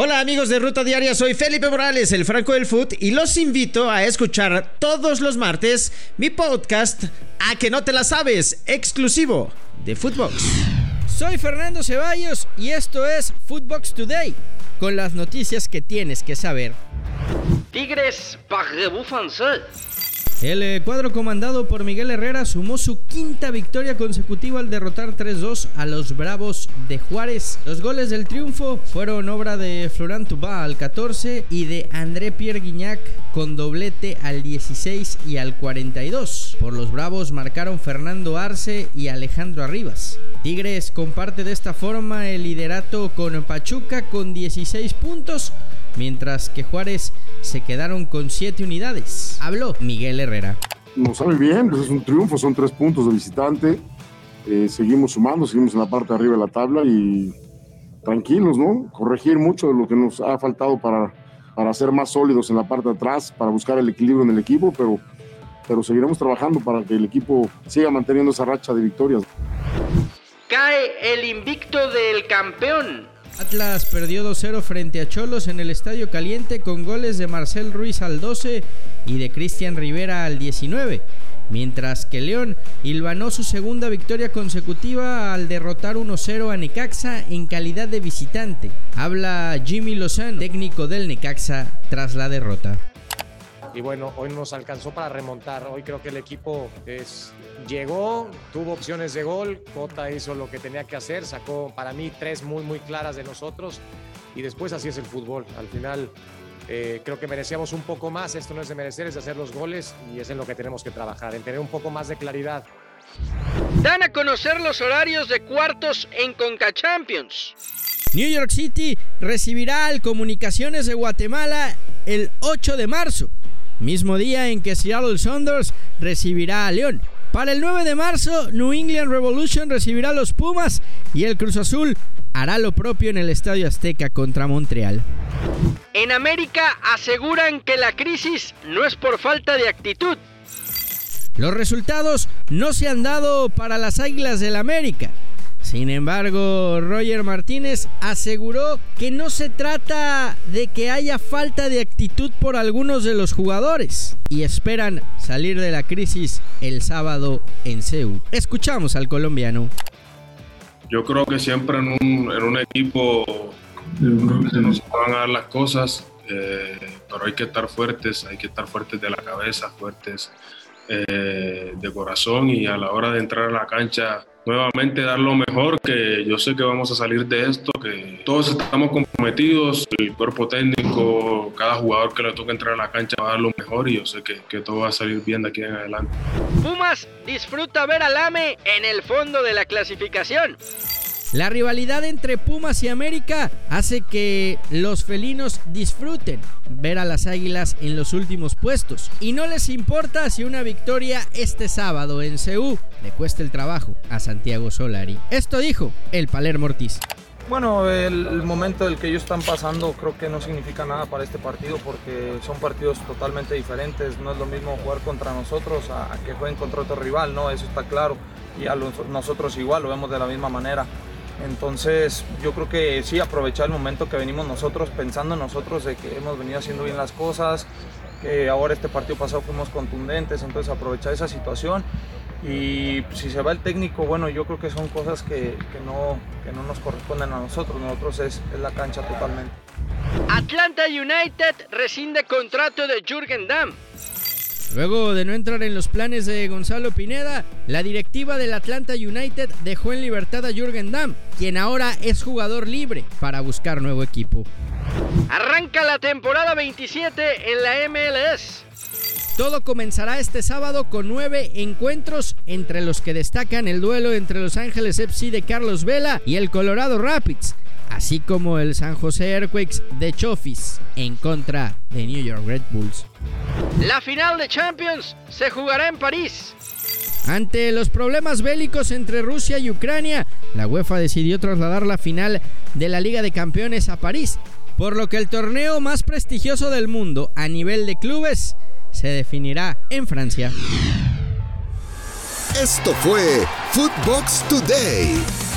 Hola amigos de Ruta Diaria, soy Felipe Morales, el Franco del Foot, y los invito a escuchar todos los martes mi podcast A que no te la sabes, exclusivo de Footbox. Soy Fernando Ceballos y esto es Footbox Today, con las noticias que tienes que saber. Tigres parlez-vous français? El eh, cuadro comandado por Miguel Herrera sumó su quinta victoria consecutiva al derrotar 3-2 a los Bravos de Juárez. Los goles del triunfo fueron obra de Florent Tubá al 14 y de André Pierre Guignac con doblete al 16 y al 42. Por los Bravos marcaron Fernando Arce y Alejandro Arribas. Tigres comparte de esta forma el liderato con Pachuca con 16 puntos mientras que Juárez se quedaron con 7 unidades. Habló Miguel Herrera. Nos sabe bien, pues es un triunfo, son tres puntos de visitante. Eh, seguimos sumando, seguimos en la parte de arriba de la tabla y tranquilos, ¿no? Corregir mucho de lo que nos ha faltado para, para ser más sólidos en la parte de atrás, para buscar el equilibrio en el equipo, pero, pero seguiremos trabajando para que el equipo siga manteniendo esa racha de victorias. Cae el invicto del campeón. Atlas perdió 2-0 frente a Cholos en el Estadio Caliente con goles de Marcel Ruiz al 12 y de Cristian Rivera al 19, mientras que León hilvanó su segunda victoria consecutiva al derrotar 1-0 a Necaxa en calidad de visitante. Habla Jimmy Lozano, técnico del Necaxa, tras la derrota y bueno, hoy nos alcanzó para remontar. Hoy creo que el equipo es, llegó, tuvo opciones de gol, Cota hizo lo que tenía que hacer, sacó para mí tres muy, muy claras de nosotros y después así es el fútbol. Al final eh, creo que merecíamos un poco más, esto no es de merecer, es de hacer los goles y es en lo que tenemos que trabajar, en tener un poco más de claridad. Dan a conocer los horarios de cuartos en Conca Champions. New York City recibirá al Comunicaciones de Guatemala el 8 de marzo mismo día en que Seattle Saunders recibirá a León. Para el 9 de marzo, New England Revolution recibirá a los Pumas y el Cruz Azul hará lo propio en el Estadio Azteca contra Montreal. En América aseguran que la crisis no es por falta de actitud. Los resultados no se han dado para las Águilas del América. Sin embargo, Roger Martínez aseguró que no se trata de que haya falta de actitud por algunos de los jugadores y esperan salir de la crisis el sábado en CEU. Escuchamos al colombiano. Yo creo que siempre en un, equipo se nos van a dar las cosas, eh, pero hay que estar fuertes, hay que estar fuertes de la cabeza, fuertes eh, de corazón y a la hora de entrar a la cancha nuevamente dar lo mejor, que yo sé que vamos a salir de esto, que todos estamos comprometidos, el cuerpo técnico, cada jugador que le toque entrar a la cancha va a dar lo mejor y yo sé que, que todo va a salir bien de aquí en adelante. Pumas disfruta ver al AME en el fondo de la clasificación. La rivalidad entre Pumas y América hace que los felinos disfruten ver a las águilas en los últimos puestos y no les importa si una victoria este sábado en Ceú le cuesta el trabajo a Santiago Solari. Esto dijo el Palermo Ortiz. Bueno, el, momento del que ellos están pasando creo que no significa nada para este partido porque son partidos totalmente diferentes. No es lo mismo jugar contra nosotros a, que jueguen contra otro rival, ¿no? Eso está claro. Y a nosotros igual lo vemos de la misma manera. Entonces yo creo que sí, aprovechar el momento que venimos nosotros, pensando en nosotros de que hemos venido haciendo bien las cosas, que ahora este partido pasado fuimos contundentes, entonces aprovechar esa situación. Y si se va el técnico, bueno, yo creo que son cosas que, no, no nos corresponden a nosotros, nosotros es, es la cancha totalmente. Atlanta United rescinde contrato de Jürgen Damm. Luego de no entrar en los planes de Gonzalo Pineda, la directiva del Atlanta United dejó en libertad a Jürgen Damm, quien ahora es jugador libre para buscar nuevo equipo. Arranca la temporada 27 en la MLS. Todo comenzará este sábado con nueve encuentros, entre los que destacan el duelo entre Los Ángeles FC de Carlos Vela y el Colorado Rapids, así como el San José Earthquakes de Chofis en contra de New York Red Bulls. La final de Champions se jugará en París. Ante los problemas bélicos entre Rusia y Ucrania, la UEFA decidió trasladar la final de la Liga de Campeones a París, por lo que el torneo más prestigioso del mundo a nivel de clubes se definirá en Francia. Esto fue Footbox Today.